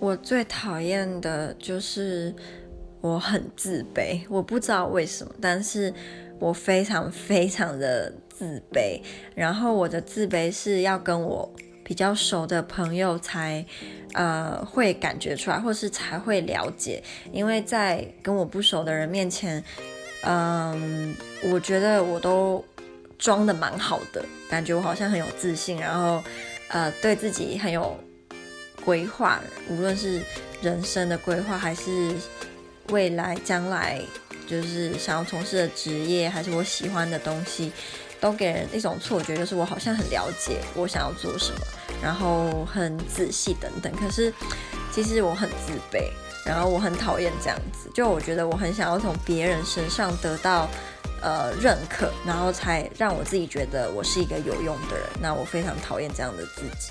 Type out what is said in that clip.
我最讨厌的就是我很自卑，我不知道为什么，但是我非常非常的自卑。然后我的自卑是要跟我比较熟的朋友才呃会感觉出来，或是才会了解。因为在跟我不熟的人面前，嗯、我觉得我都装的蛮好的，感觉我好像很有自信，然后呃对自己很有。规划，无论是人生的规划，还是未来将来就是想要从事的职业，还是我喜欢的东西，都给人一种错觉，就是我好像很了解我想要做什么，然后很仔细等等。可是其实我很自卑，然后我很讨厌这样子，就我觉得我很想要从别人身上得到呃认可，然后才让我自己觉得我是一个有用的人。那我非常讨厌这样的自己。